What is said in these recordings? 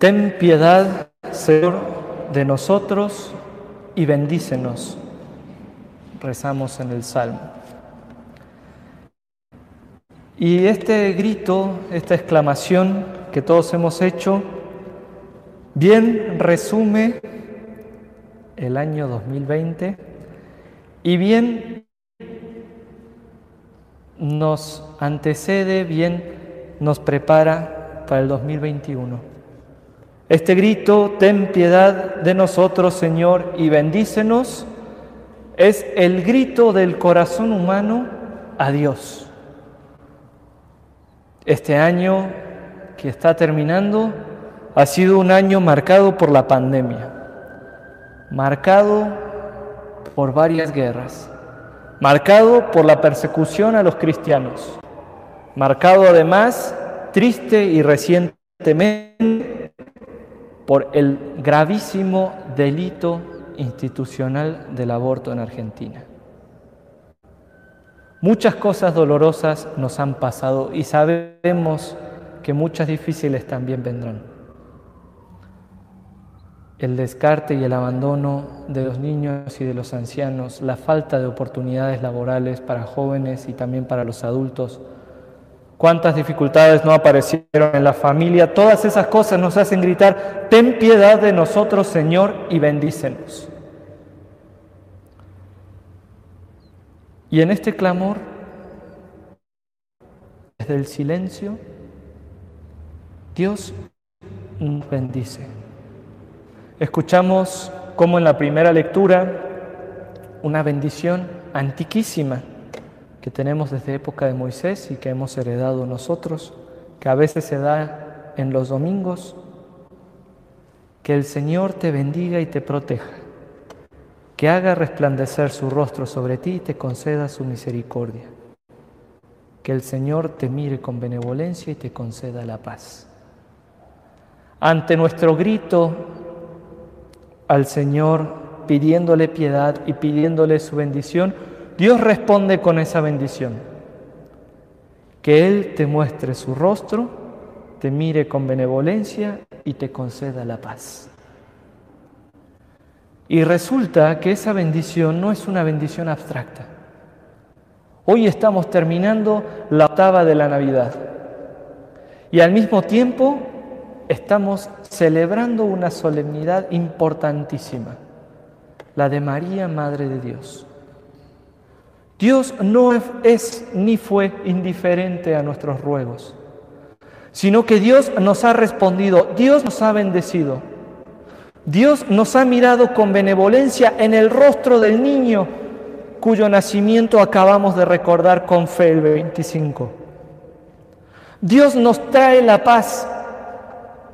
Ten piedad, Señor, de nosotros y bendícenos. Rezamos en el Salmo. Y este grito, esta exclamación que todos hemos hecho, bien resume el año 2020 y bien nos antecede, bien nos prepara para el 2021. Este grito, ten piedad de nosotros, Señor, y bendícenos, es el grito del corazón humano a Dios. Este año que está terminando ha sido un año marcado por la pandemia, marcado por varias guerras, marcado por la persecución a los cristianos, marcado además, triste y recientemente, por el gravísimo delito institucional del aborto en Argentina. Muchas cosas dolorosas nos han pasado y sabemos que muchas difíciles también vendrán. El descarte y el abandono de los niños y de los ancianos, la falta de oportunidades laborales para jóvenes y también para los adultos, cuántas dificultades no aparecieron en la familia, todas esas cosas nos hacen gritar, ten piedad de nosotros Señor y bendícenos. Y en este clamor, desde el silencio, Dios nos bendice. Escuchamos como en la primera lectura una bendición antiquísima que tenemos desde época de Moisés y que hemos heredado nosotros, que a veces se da en los domingos, que el Señor te bendiga y te proteja, que haga resplandecer su rostro sobre ti y te conceda su misericordia, que el Señor te mire con benevolencia y te conceda la paz. Ante nuestro grito al Señor pidiéndole piedad y pidiéndole su bendición, Dios responde con esa bendición. Que Él te muestre su rostro, te mire con benevolencia y te conceda la paz. Y resulta que esa bendición no es una bendición abstracta. Hoy estamos terminando la octava de la Navidad y al mismo tiempo estamos celebrando una solemnidad importantísima, la de María, Madre de Dios. Dios no es ni fue indiferente a nuestros ruegos, sino que Dios nos ha respondido, Dios nos ha bendecido, Dios nos ha mirado con benevolencia en el rostro del niño cuyo nacimiento acabamos de recordar con fe el 25. Dios nos trae la paz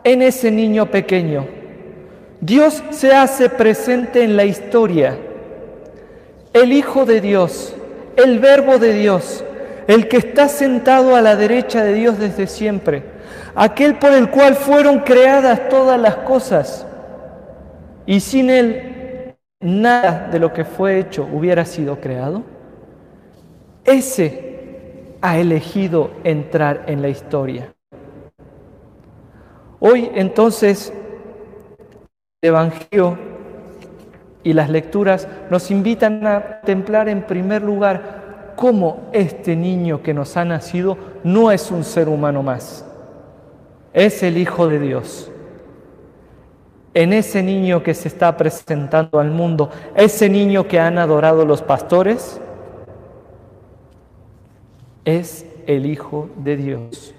en ese niño pequeño. Dios se hace presente en la historia. El Hijo de Dios el verbo de Dios, el que está sentado a la derecha de Dios desde siempre, aquel por el cual fueron creadas todas las cosas, y sin él nada de lo que fue hecho hubiera sido creado, ese ha elegido entrar en la historia. Hoy entonces el Evangelio y las lecturas nos invitan a templar en primer lugar cómo este niño que nos ha nacido no es un ser humano más, es el Hijo de Dios. En ese niño que se está presentando al mundo, ese niño que han adorado los pastores, es el Hijo de Dios.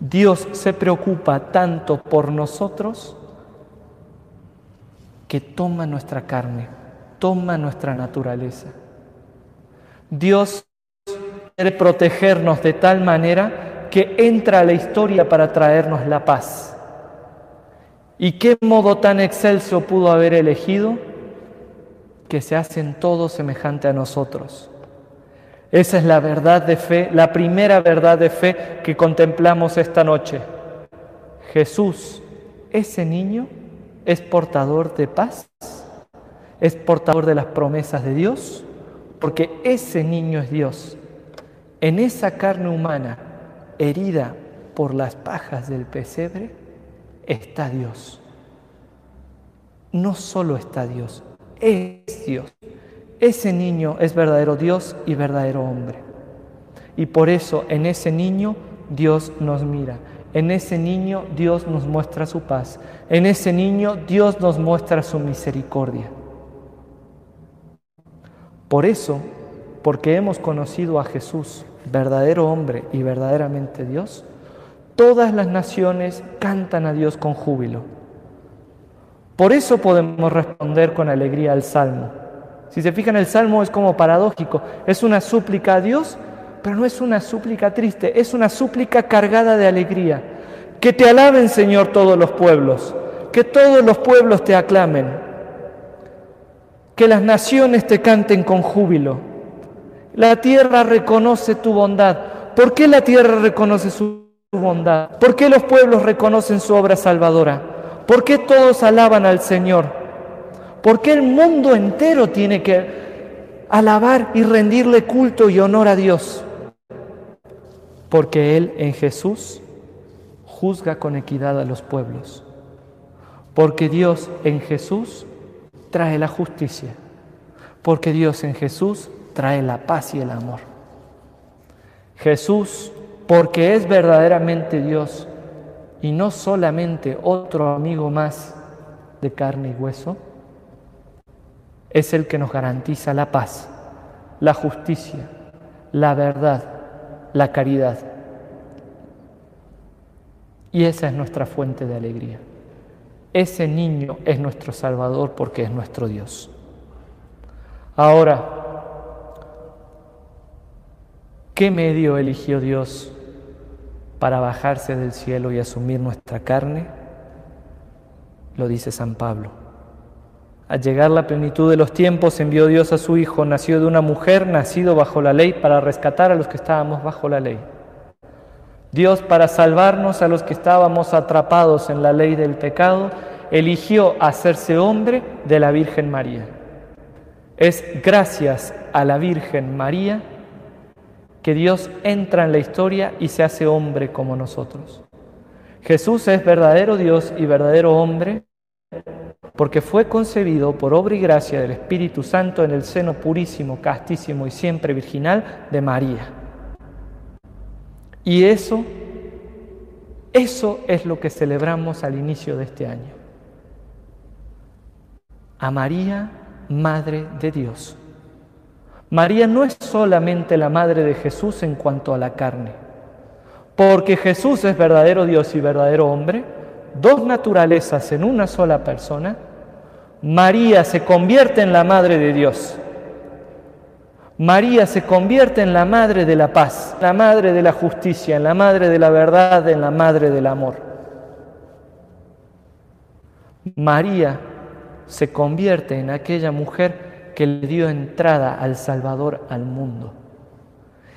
Dios se preocupa tanto por nosotros que toma nuestra carne, toma nuestra naturaleza. Dios quiere protegernos de tal manera que entra a la historia para traernos la paz. ¿Y qué modo tan excelso pudo haber elegido? Que se hacen todos semejante a nosotros. Esa es la verdad de fe, la primera verdad de fe que contemplamos esta noche. Jesús, ese niño, es portador de paz, es portador de las promesas de Dios, porque ese niño es Dios. En esa carne humana herida por las pajas del pesebre, está Dios. No solo está Dios, es Dios. Ese niño es verdadero Dios y verdadero hombre. Y por eso en ese niño Dios nos mira. En ese niño Dios nos muestra su paz. En ese niño Dios nos muestra su misericordia. Por eso, porque hemos conocido a Jesús, verdadero hombre y verdaderamente Dios, todas las naciones cantan a Dios con júbilo. Por eso podemos responder con alegría al Salmo. Si se fijan, el Salmo es como paradójico. Es una súplica a Dios, pero no es una súplica triste, es una súplica cargada de alegría. Que te alaben, Señor, todos los pueblos, que todos los pueblos te aclamen, que las naciones te canten con júbilo. La tierra reconoce tu bondad. ¿Por qué la tierra reconoce su bondad? ¿Por qué los pueblos reconocen su obra salvadora? ¿Por qué todos alaban al Señor? ¿Por qué el mundo entero tiene que alabar y rendirle culto y honor a Dios? Porque Él en Jesús juzga con equidad a los pueblos, porque Dios en Jesús trae la justicia, porque Dios en Jesús trae la paz y el amor. Jesús, porque es verdaderamente Dios y no solamente otro amigo más de carne y hueso, es el que nos garantiza la paz, la justicia, la verdad la caridad. Y esa es nuestra fuente de alegría. Ese niño es nuestro Salvador porque es nuestro Dios. Ahora, ¿qué medio eligió Dios para bajarse del cielo y asumir nuestra carne? Lo dice San Pablo. Al llegar la plenitud de los tiempos, envió Dios a su Hijo, nació de una mujer, nacido bajo la ley, para rescatar a los que estábamos bajo la ley. Dios, para salvarnos a los que estábamos atrapados en la ley del pecado, eligió hacerse hombre de la Virgen María. Es gracias a la Virgen María que Dios entra en la historia y se hace hombre como nosotros. Jesús es verdadero Dios y verdadero hombre porque fue concebido por obra y gracia del Espíritu Santo en el seno purísimo, castísimo y siempre virginal de María. Y eso, eso es lo que celebramos al inicio de este año. A María, Madre de Dios. María no es solamente la Madre de Jesús en cuanto a la carne, porque Jesús es verdadero Dios y verdadero hombre, dos naturalezas en una sola persona, María se convierte en la Madre de Dios. María se convierte en la Madre de la paz, la Madre de la justicia, en la Madre de la verdad, en la Madre del amor. María se convierte en aquella mujer que le dio entrada al Salvador al mundo.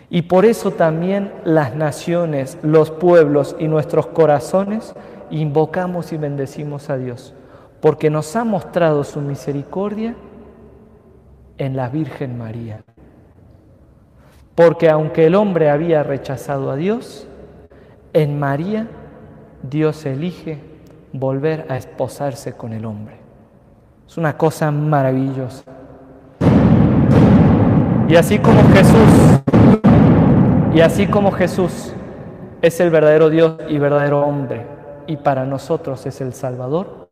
Y por eso también las naciones, los pueblos y nuestros corazones invocamos y bendecimos a Dios, porque nos ha mostrado su misericordia en la Virgen María. Porque aunque el hombre había rechazado a Dios, en María Dios elige volver a esposarse con el hombre. Es una cosa maravillosa. Y así como Jesús, y así como Jesús es el verdadero Dios y verdadero hombre, y para nosotros es el Salvador.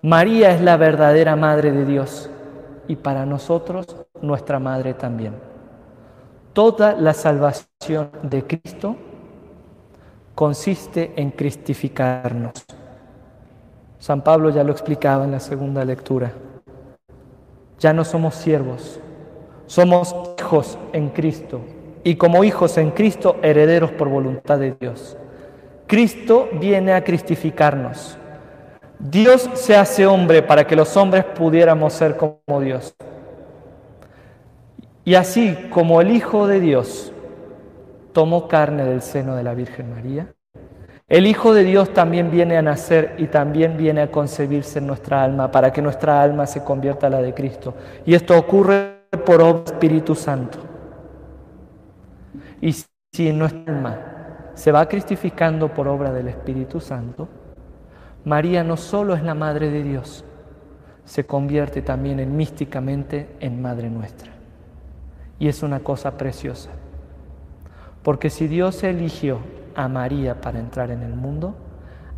María es la verdadera Madre de Dios y para nosotros nuestra Madre también. Toda la salvación de Cristo consiste en cristificarnos. San Pablo ya lo explicaba en la segunda lectura. Ya no somos siervos, somos hijos en Cristo y como hijos en Cristo herederos por voluntad de Dios. Cristo viene a cristificarnos. Dios se hace hombre para que los hombres pudiéramos ser como Dios. Y así como el Hijo de Dios tomó carne del seno de la Virgen María, el Hijo de Dios también viene a nacer y también viene a concebirse en nuestra alma para que nuestra alma se convierta a la de Cristo. Y esto ocurre por obra del Espíritu Santo. Y si en nuestra alma se va cristificando por obra del Espíritu Santo, María no solo es la Madre de Dios, se convierte también en, místicamente en Madre nuestra. Y es una cosa preciosa. Porque si Dios eligió a María para entrar en el mundo,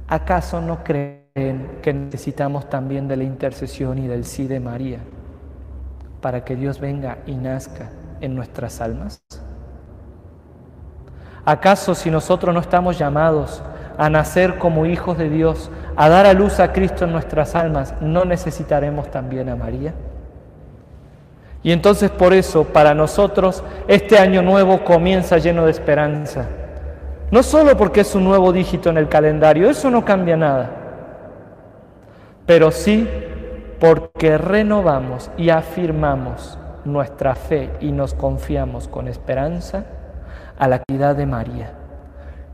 ¿acaso no creen que necesitamos también de la intercesión y del sí de María para que Dios venga y nazca en nuestras almas? ¿Acaso si nosotros no estamos llamados a nacer como hijos de Dios, a dar a luz a Cristo en nuestras almas, ¿no necesitaremos también a María? Y entonces por eso para nosotros este año nuevo comienza lleno de esperanza. No solo porque es un nuevo dígito en el calendario, eso no cambia nada, pero sí porque renovamos y afirmamos nuestra fe y nos confiamos con esperanza a la caridad de María.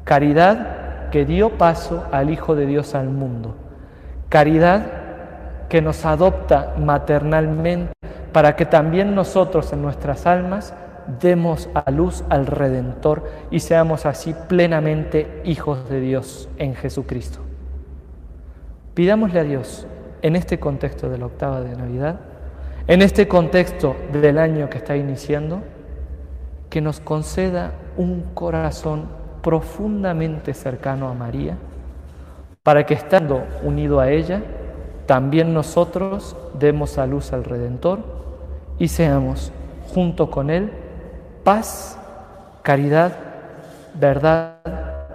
Caridad que dio paso al Hijo de Dios al mundo. Caridad que nos adopta maternalmente para que también nosotros en nuestras almas demos a luz al Redentor y seamos así plenamente hijos de Dios en Jesucristo. Pidámosle a Dios en este contexto de la octava de Navidad, en este contexto del año que está iniciando, que nos conceda un corazón profundamente cercano a María, para que estando unido a ella, también nosotros demos a luz al Redentor y seamos, junto con Él, paz, caridad, verdad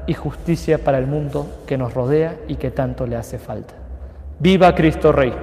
y justicia para el mundo que nos rodea y que tanto le hace falta. ¡Viva Cristo Rey!